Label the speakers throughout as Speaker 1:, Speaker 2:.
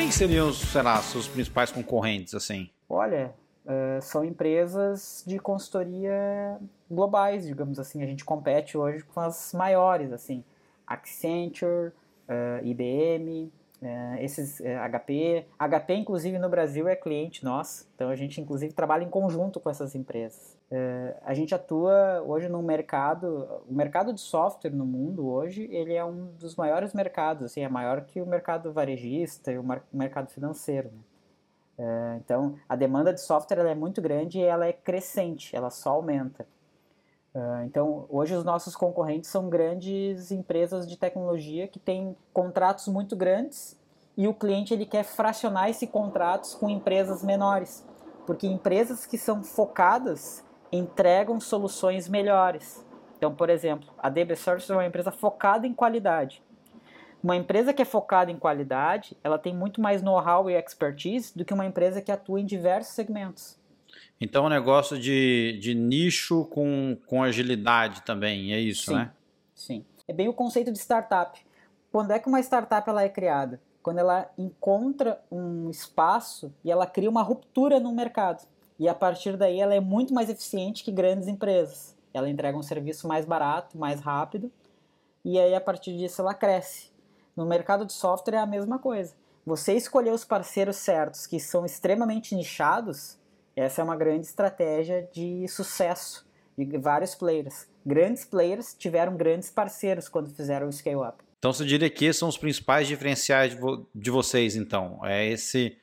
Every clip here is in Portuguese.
Speaker 1: Quem seriam, sei lá, seus principais concorrentes, assim?
Speaker 2: Olha, uh, são empresas de consultoria globais, digamos assim. A gente compete hoje com as maiores, assim. Accenture, uh, IBM, uh, esses HP. HP, inclusive, no Brasil é cliente nosso. Então, a gente, inclusive, trabalha em conjunto com essas empresas. A gente atua hoje no mercado... O mercado de software no mundo, hoje, ele é um dos maiores mercados. Assim, é maior que o mercado varejista e o mercado financeiro, né? É, então, a demanda de software é muito grande e ela é crescente, ela só aumenta. É, então, hoje os nossos concorrentes são grandes empresas de tecnologia que têm contratos muito grandes e o cliente ele quer fracionar esses contratos com empresas menores, porque empresas que são focadas entregam soluções melhores. Então, por exemplo, a DB Services é uma empresa focada em qualidade. Uma empresa que é focada em qualidade, ela tem muito mais know-how e expertise do que uma empresa que atua em diversos segmentos.
Speaker 1: Então, é um negócio de, de nicho com, com agilidade também, é isso,
Speaker 2: sim,
Speaker 1: né?
Speaker 2: Sim. É bem o conceito de startup. Quando é que uma startup ela é criada? Quando ela encontra um espaço e ela cria uma ruptura no mercado. E a partir daí ela é muito mais eficiente que grandes empresas. Ela entrega um serviço mais barato, mais rápido, e aí a partir disso ela cresce. No mercado de software é a mesma coisa. Você escolher os parceiros certos que são extremamente nichados, essa é uma grande estratégia de sucesso de vários players. Grandes players tiveram grandes parceiros quando fizeram o scale up.
Speaker 1: Então você diria que esses são os principais diferenciais de, vo de vocês, então? É esse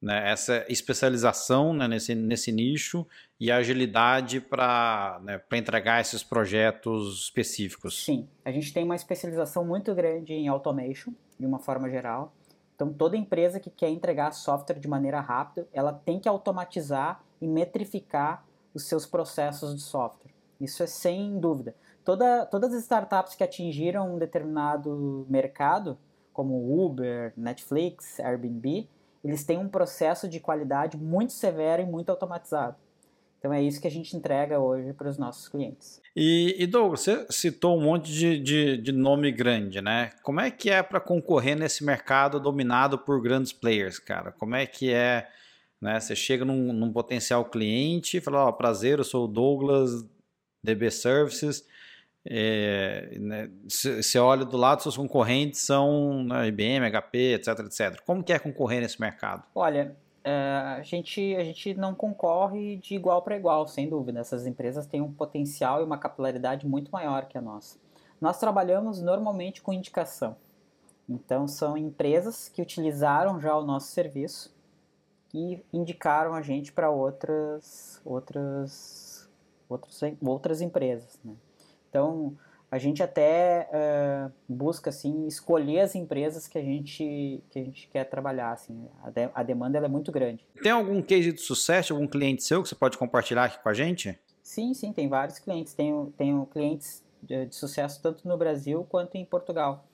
Speaker 1: né, essa especialização né, nesse, nesse nicho e agilidade para né, entregar esses projetos específicos.
Speaker 2: Sim, a gente tem uma especialização muito grande em automation, de uma forma geral. Então, toda empresa que quer entregar software de maneira rápida, ela tem que automatizar e metrificar os seus processos de software. Isso é sem dúvida. Toda, todas as startups que atingiram um determinado mercado, como Uber, Netflix, Airbnb, eles têm um processo de qualidade muito severo e muito automatizado. Então é isso que a gente entrega hoje para os nossos clientes.
Speaker 1: E, e Douglas, você citou um monte de, de, de nome grande, né? Como é que é para concorrer nesse mercado dominado por grandes players, cara? Como é que é, né? Você chega num, num potencial cliente e fala, ó, oh, prazer, eu sou o Douglas, DB Services, é, né, você olha do lado, seus concorrentes são né, IBM, HP, etc, etc. Como que é concorrer nesse mercado?
Speaker 2: Olha, é, a, gente, a gente não concorre de igual para igual, sem dúvida. Essas empresas têm um potencial e uma capilaridade muito maior que a nossa. Nós trabalhamos normalmente com indicação. Então, são empresas que utilizaram já o nosso serviço e indicaram a gente para outras, outras, outras, outras empresas. Né? Então, a gente até uh, busca assim escolher as empresas que a gente que a gente quer trabalhar assim. A, de, a demanda é muito grande.
Speaker 1: Tem algum case de sucesso algum cliente seu que você pode compartilhar aqui com a gente?
Speaker 2: Sim sim tem vários clientes. Tenho tenho clientes de, de sucesso tanto no Brasil quanto em Portugal.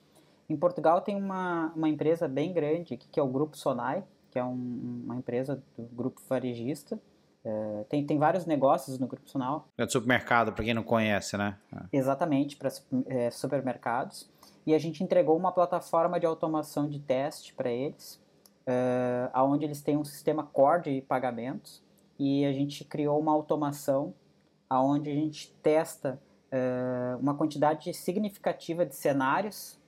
Speaker 2: Em Portugal tem uma, uma empresa bem grande que é o grupo Sonai que é um, uma empresa do grupo varejista é, tem, tem vários negócios no Grupo Sonal.
Speaker 1: É de supermercado, para quem não conhece, né?
Speaker 2: É. Exatamente, para é, supermercados. E a gente entregou uma plataforma de automação de teste para eles, é, onde eles têm um sistema core de pagamentos. E a gente criou uma automação onde a gente testa é, uma quantidade significativa de cenários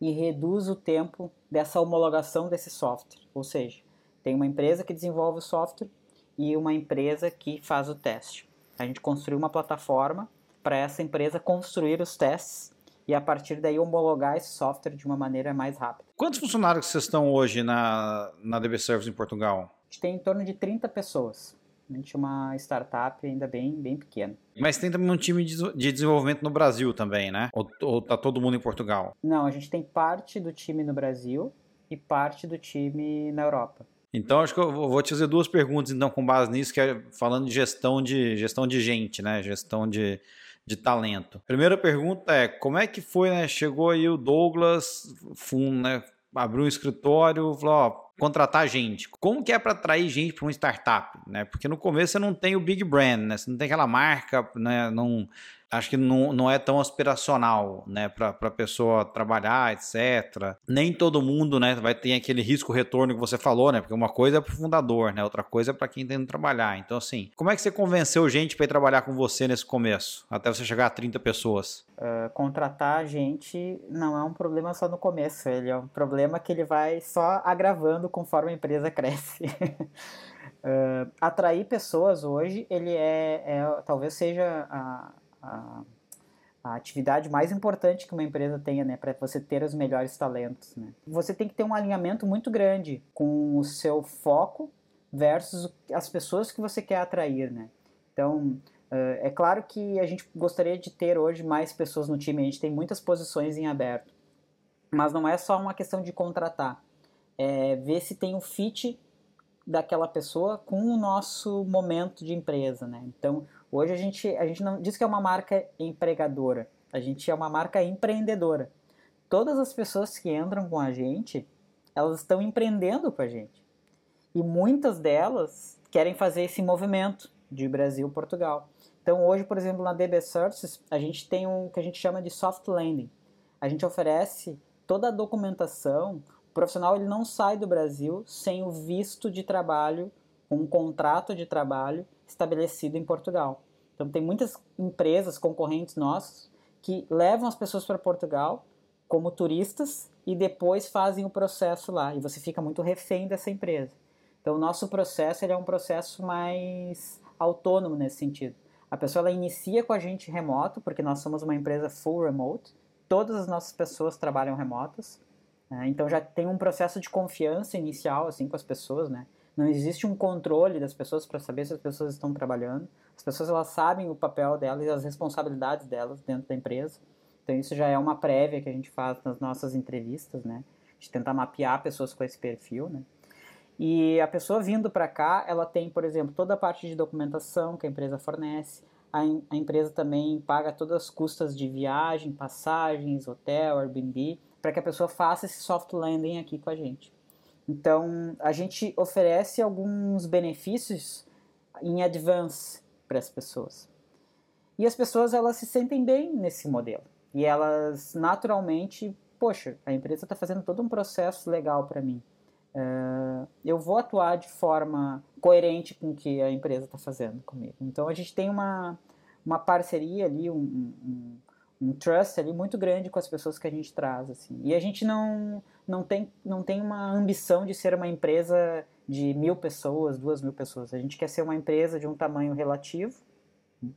Speaker 2: e reduz o tempo dessa homologação desse software. Ou seja, tem uma empresa que desenvolve o software e uma empresa que faz o teste. A gente construiu uma plataforma para essa empresa construir os testes e a partir daí homologar esse software de uma maneira mais rápida.
Speaker 1: Quantos funcionários vocês estão hoje na, na DB Service em Portugal?
Speaker 2: A gente tem em torno de 30 pessoas. A gente é uma startup ainda bem, bem pequena.
Speaker 1: Mas tem também um time de desenvolvimento no Brasil também, né? Ou, ou tá todo mundo em Portugal?
Speaker 2: Não, a gente tem parte do time no Brasil e parte do time na Europa.
Speaker 1: Então, acho que eu vou te fazer duas perguntas, então, com base nisso, que é falando de gestão de, gestão de gente, né? Gestão de, de talento. Primeira pergunta é, como é que foi, né? Chegou aí o Douglas, fun, né? abriu um escritório, falou, ó, contratar gente. Como que é para atrair gente para uma startup, né? Porque no começo você não tem o big brand, né? Você não tem aquela marca, né? Não acho que não, não é tão aspiracional, né, para a pessoa trabalhar, etc. Nem todo mundo, né, vai ter aquele risco retorno que você falou, né, porque uma coisa é para o fundador, né, outra coisa é para quem tem que trabalhar. Então, assim, como é que você convenceu gente para ir trabalhar com você nesse começo, até você chegar a 30 pessoas?
Speaker 2: Uh, contratar gente não é um problema só no começo, ele é um problema que ele vai só agravando conforme a empresa cresce. uh, atrair pessoas hoje, ele é, é talvez seja a, a, a, atividade mais importante que uma empresa tenha, né, para você ter os melhores talentos, né. Você tem que ter um alinhamento muito grande com o seu foco versus as pessoas que você quer atrair, né. Então, uh, é claro que a gente gostaria de ter hoje mais pessoas no time, a gente tem muitas posições em aberto, mas não é só uma questão de contratar, é ver se tem um fit daquela pessoa com o nosso momento de empresa, né? Então, Hoje a gente, a gente não diz que é uma marca empregadora, a gente é uma marca empreendedora. Todas as pessoas que entram com a gente, elas estão empreendendo com a gente. E muitas delas querem fazer esse movimento de Brasil-Portugal. Então hoje, por exemplo, na DB Services, a gente tem um que a gente chama de soft landing. A gente oferece toda a documentação. O profissional ele não sai do Brasil sem o visto de trabalho, um contrato de trabalho estabelecido em Portugal. Então tem muitas empresas concorrentes nossas que levam as pessoas para Portugal como turistas e depois fazem o processo lá e você fica muito refém dessa empresa. Então o nosso processo é um processo mais autônomo nesse sentido. A pessoa inicia com a gente remoto porque nós somos uma empresa full remote. Todas as nossas pessoas trabalham remotas. Né? Então já tem um processo de confiança inicial assim com as pessoas, né? Não existe um controle das pessoas para saber se as pessoas estão trabalhando. As pessoas elas sabem o papel delas e as responsabilidades delas dentro da empresa. Então isso já é uma prévia que a gente faz nas nossas entrevistas, né? De tentar mapear pessoas com esse perfil, né? E a pessoa vindo para cá, ela tem, por exemplo, toda a parte de documentação que a empresa fornece. A, a empresa também paga todas as custas de viagem, passagens, hotel, Airbnb, para que a pessoa faça esse soft landing aqui com a gente. Então, a gente oferece alguns benefícios em advance para as pessoas. E as pessoas elas se sentem bem nesse modelo. E elas naturalmente, poxa, a empresa está fazendo todo um processo legal para mim. Uh, eu vou atuar de forma coerente com o que a empresa está fazendo comigo. Então a gente tem uma, uma parceria ali, um, um trust ali muito grande com as pessoas que a gente traz. Assim. E a gente não, não tem, não tem uma ambição de ser uma empresa de mil pessoas, duas mil pessoas. A gente quer ser uma empresa de um tamanho relativo,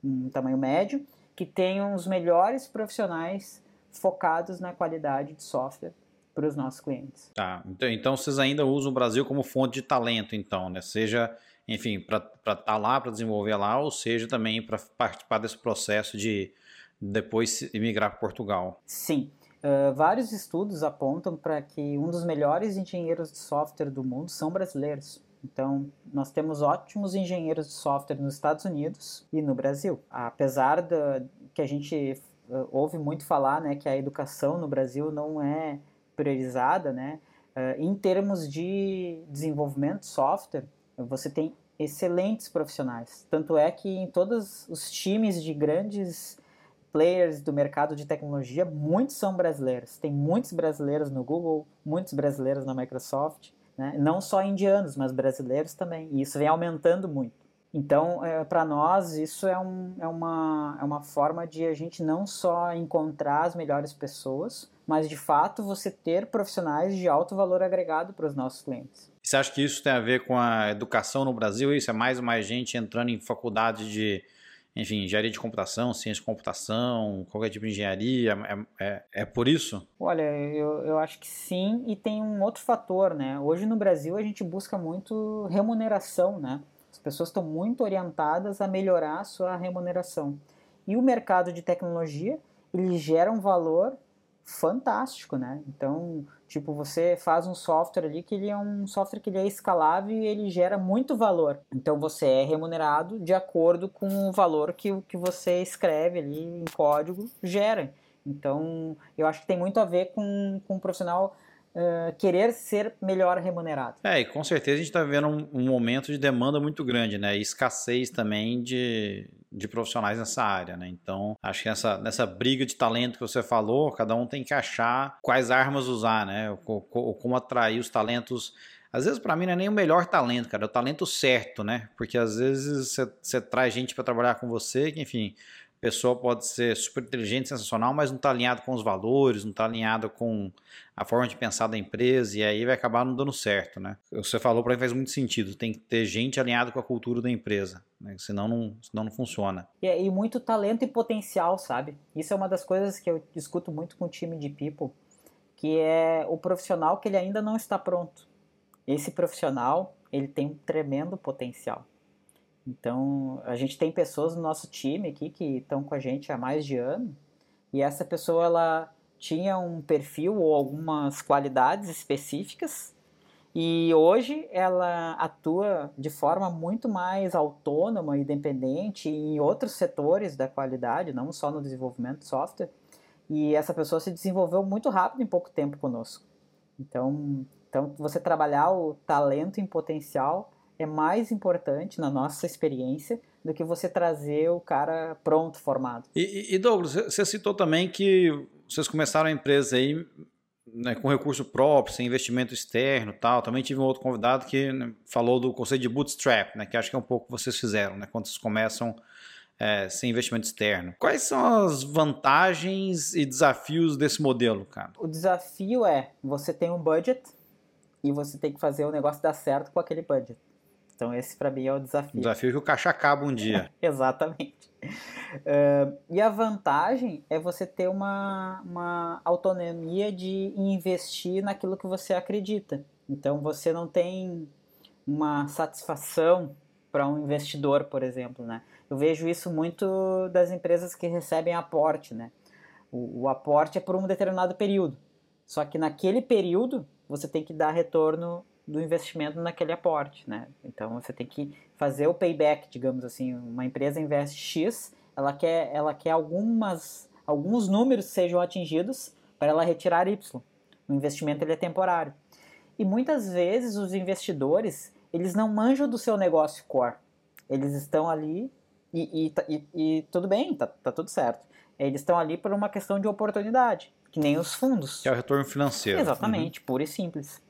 Speaker 2: um tamanho médio, que tenha os melhores profissionais focados na qualidade de software para os nossos clientes.
Speaker 1: Tá, então, então vocês ainda usam o Brasil como fonte de talento, então, né? Seja, enfim, para estar tá lá, para desenvolver lá, ou seja também para participar desse processo de depois migrar para Portugal.
Speaker 2: Sim. Uh, vários estudos apontam para que um dos melhores engenheiros de software do mundo são brasileiros. Então, nós temos ótimos engenheiros de software nos Estados Unidos e no Brasil. Apesar de que a gente uh, ouve muito falar né, que a educação no Brasil não é priorizada, né, uh, em termos de desenvolvimento de software, você tem excelentes profissionais. Tanto é que em todos os times de grandes players do mercado de tecnologia, muitos são brasileiros. Tem muitos brasileiros no Google, muitos brasileiros na Microsoft, né? não só indianos, mas brasileiros também. E isso vem aumentando muito. Então, é, para nós, isso é, um, é, uma, é uma forma de a gente não só encontrar as melhores pessoas, mas de fato você ter profissionais de alto valor agregado para os nossos clientes.
Speaker 1: Você acha que isso tem a ver com a educação no Brasil? Isso é mais uma gente entrando em faculdade de enfim, engenharia de computação, ciência de computação, qualquer tipo de engenharia? É, é, é, por isso?
Speaker 2: Olha, eu, eu acho que sim, e tem um outro fator, né? Hoje no Brasil a gente busca muito remuneração, né? As pessoas estão muito orientadas a melhorar a sua remuneração. E o mercado de tecnologia, ele gera um valor fantástico, né? Então, Tipo, você faz um software ali que ele é um software que ele é escalável e ele gera muito valor. Então você é remunerado de acordo com o valor que, que você escreve ali em código gera. Então eu acho que tem muito a ver com, com o profissional uh, querer ser melhor remunerado.
Speaker 1: É, e com certeza a gente está vivendo um, um, momento de demanda muito grande, né? E escassez também de, de profissionais nessa área, né? Então, acho que nessa, nessa briga de talento que você falou, cada um tem que achar quais armas usar, né? Ou, ou como atrair os talentos. Às vezes, para mim, não é nem o melhor talento, cara, é o talento certo, né? Porque às vezes você traz gente para trabalhar com você que, enfim, pessoa pode ser super inteligente, sensacional, mas não está alinhado com os valores, não está alinhado com a forma de pensar da empresa, e aí vai acabar não dando certo, né? Você falou para mim faz muito sentido, tem que ter gente alinhada com a cultura da empresa, né? senão, não, senão não funciona.
Speaker 2: E, e muito talento e potencial, sabe? Isso é uma das coisas que eu discuto muito com o time de people, que é o profissional que ele ainda não está pronto. Esse profissional, ele tem um tremendo potencial. Então, a gente tem pessoas no nosso time aqui que estão com a gente há mais de ano, e essa pessoa ela tinha um perfil ou algumas qualidades específicas, e hoje ela atua de forma muito mais autônoma e independente em outros setores da qualidade, não só no desenvolvimento de software. E essa pessoa se desenvolveu muito rápido em pouco tempo conosco. Então, então você trabalhar o talento em potencial é mais importante na nossa experiência do que você trazer o cara pronto, formado.
Speaker 1: E, e Douglas, você citou também que vocês começaram a empresa aí né, com recurso próprio, sem investimento externo tal. Também tive um outro convidado que né, falou do conceito de bootstrap, né, que acho que é um pouco que vocês fizeram, né, quando vocês começam é, sem investimento externo. Quais são as vantagens e desafios desse modelo, cara?
Speaker 2: O desafio é você tem um budget e você tem que fazer o negócio dar certo com aquele budget. Então esse para mim é o desafio.
Speaker 1: Desafio que o caixa acaba um dia.
Speaker 2: Exatamente. Uh, e a vantagem é você ter uma, uma autonomia de investir naquilo que você acredita. Então você não tem uma satisfação para um investidor, por exemplo, né? Eu vejo isso muito das empresas que recebem aporte, né? O, o aporte é por um determinado período. Só que naquele período você tem que dar retorno do investimento naquele aporte, né? Então você tem que fazer o payback, digamos assim, uma empresa investe X, ela quer, ela quer algumas, alguns números sejam atingidos para ela retirar Y. O investimento ele é temporário. E muitas vezes os investidores, eles não manjam do seu negócio core. Eles estão ali e, e, e, e tudo bem, tá, tá tudo certo. Eles estão ali por uma questão de oportunidade, que nem os fundos.
Speaker 1: Que é o retorno financeiro.
Speaker 2: Exatamente, uhum. puro e simples.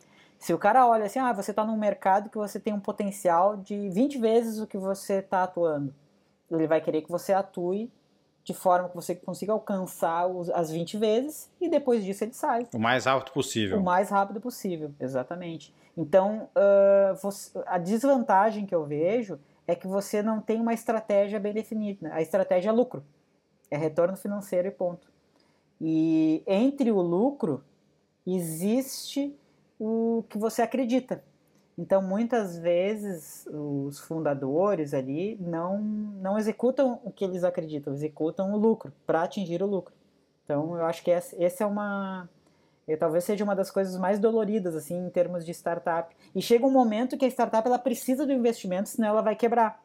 Speaker 2: Se o cara olha assim, ah, você está num mercado que você tem um potencial de 20 vezes o que você está atuando, ele vai querer que você atue de forma que você consiga alcançar os, as 20 vezes e depois disso ele sai.
Speaker 1: O mais rápido possível.
Speaker 2: O mais rápido possível, exatamente. Então, uh, você, a desvantagem que eu vejo é que você não tem uma estratégia bem definida. A estratégia é lucro, é retorno financeiro e ponto. E entre o lucro existe o que você acredita. Então, muitas vezes, os fundadores ali não, não executam o que eles acreditam, executam o lucro, para atingir o lucro. Então, eu acho que essa, essa é uma. Eu, talvez seja uma das coisas mais doloridas, assim, em termos de startup. E chega um momento que a startup ela precisa do investimento, senão ela vai quebrar.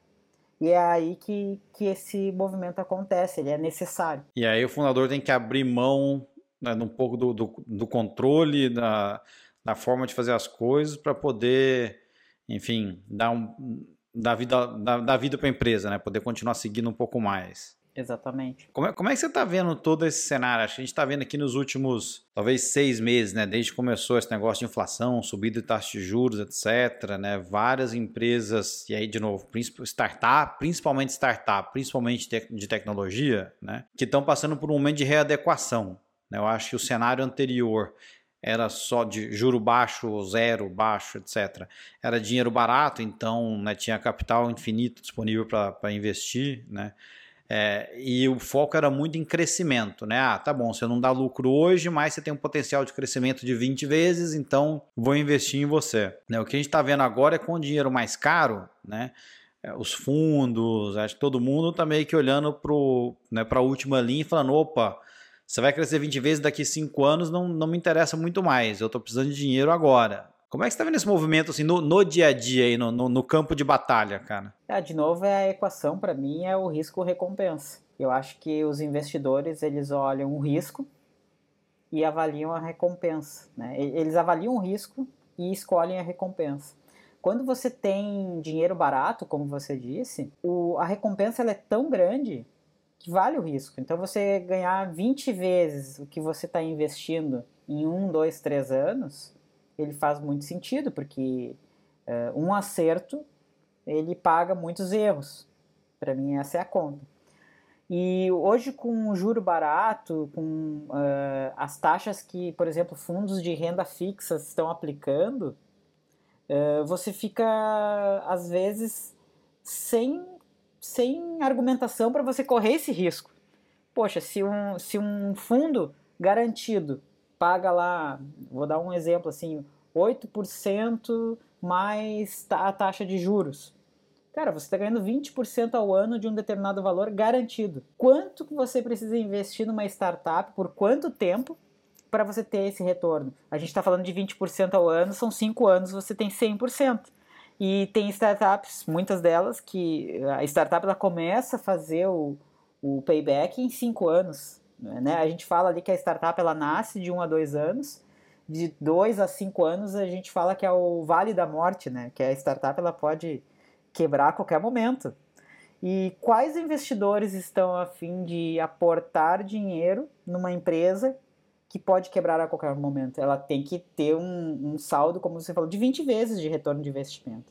Speaker 2: E é aí que, que esse movimento acontece, ele é necessário.
Speaker 1: E aí o fundador tem que abrir mão né, um pouco do, do, do controle, da na forma de fazer as coisas para poder, enfim, dar, um, dar vida, dar, dar vida para a empresa, né? Poder continuar seguindo um pouco mais.
Speaker 2: Exatamente.
Speaker 1: Como é, como é que você está vendo todo esse cenário? Acho que a gente está vendo aqui nos últimos, talvez, seis meses, né? Desde que começou esse negócio de inflação, subida de taxa de juros, etc. Né? Várias empresas, e aí, de novo, startup, principalmente startup, principalmente de tecnologia, né? Que estão passando por um momento de readequação. Né? Eu acho que o cenário anterior era só de juro baixo, zero, baixo, etc. Era dinheiro barato, então né, tinha capital infinito disponível para investir, né? É, e o foco era muito em crescimento, né? Ah, tá bom, você não dá lucro hoje, mas você tem um potencial de crescimento de 20 vezes, então vou investir em você. Né? O que a gente está vendo agora é com o dinheiro mais caro, né? É, os fundos, acho que todo mundo está meio que olhando para né, a última linha e falando, opa, você vai crescer 20 vezes daqui 5 anos, não, não me interessa muito mais. Eu estou precisando de dinheiro agora. Como é que você está vendo esse movimento assim, no, no dia a dia, aí, no, no, no campo de batalha, cara?
Speaker 2: É, de novo, é a equação para mim é o risco-recompensa. Eu acho que os investidores eles olham o risco e avaliam a recompensa. Né? Eles avaliam o risco e escolhem a recompensa. quando você tem dinheiro barato, como você disse, o, a recompensa é tão grande que vale o risco. Então você ganhar 20 vezes o que você está investindo em um, dois, três anos, ele faz muito sentido, porque uh, um acerto ele paga muitos erros. Para mim, essa é a conta. E hoje, com o juro barato, com uh, as taxas que, por exemplo, fundos de renda fixa estão aplicando, uh, você fica, às vezes, sem, sem argumentação para você correr esse risco. Poxa, se um, se um fundo garantido paga lá, vou dar um exemplo assim, 8% mais a taxa de juros. Cara, você está ganhando 20% ao ano de um determinado valor garantido. Quanto que você precisa investir numa startup, por quanto tempo, para você ter esse retorno? A gente está falando de 20% ao ano, são 5 anos, você tem 100%. E tem startups, muitas delas, que a startup ela começa a fazer o, o payback em 5 anos. Né? A gente fala ali que a startup ela nasce de 1 um a 2 anos, de 2 a 5 anos a gente fala que é o vale da morte, né? que a startup ela pode quebrar a qualquer momento. E quais investidores estão a fim de aportar dinheiro numa empresa que pode quebrar a qualquer momento? Ela tem que ter um, um saldo, como você falou, de 20 vezes de retorno de investimento.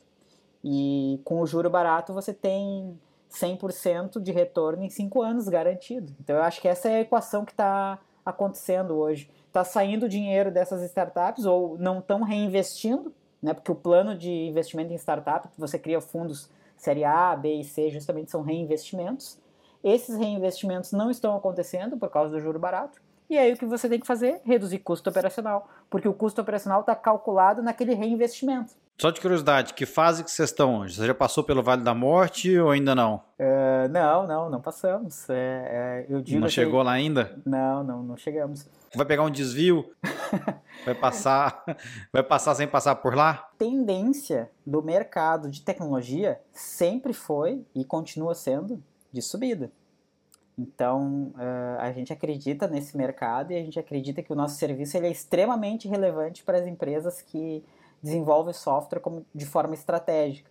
Speaker 2: E com o juro barato você tem 100% de retorno em 5 anos garantido. Então eu acho que essa é a equação que está acontecendo hoje. Está saindo dinheiro dessas startups ou não estão reinvestindo né? Porque o plano de investimento em startup, você cria fundos série A, B e C, justamente são reinvestimentos. Esses reinvestimentos não estão acontecendo por causa do juro barato. E aí o que você tem que fazer? Reduzir custo operacional, porque o custo operacional está calculado naquele reinvestimento.
Speaker 1: Só de curiosidade, que fase que vocês estão hoje? Você já passou pelo Vale da Morte ou ainda não?
Speaker 2: Uh, não, não, não passamos. É, é, eu digo
Speaker 1: não chegou lá ainda?
Speaker 2: Não, não, não chegamos.
Speaker 1: Vai pegar um desvio? vai passar, vai passar sem passar por lá?
Speaker 2: Tendência do mercado de tecnologia sempre foi e continua sendo de subida. Então, uh, a gente acredita nesse mercado e a gente acredita que o nosso serviço ele é extremamente relevante para as empresas que desenvolve software como, de forma estratégica.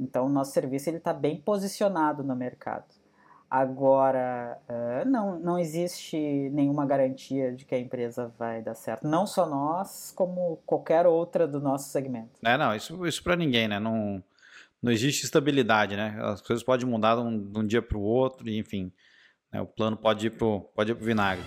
Speaker 2: Então, o nosso serviço está bem posicionado no mercado. Agora, uh, não, não existe nenhuma garantia de que a empresa vai dar certo. Não só nós, como qualquer outra do nosso segmento.
Speaker 1: É, não, isso, isso para ninguém, né? Não, não existe estabilidade, né? As coisas podem mudar de um, de um dia para o outro, enfim, né? o plano pode ir para pro vinagre.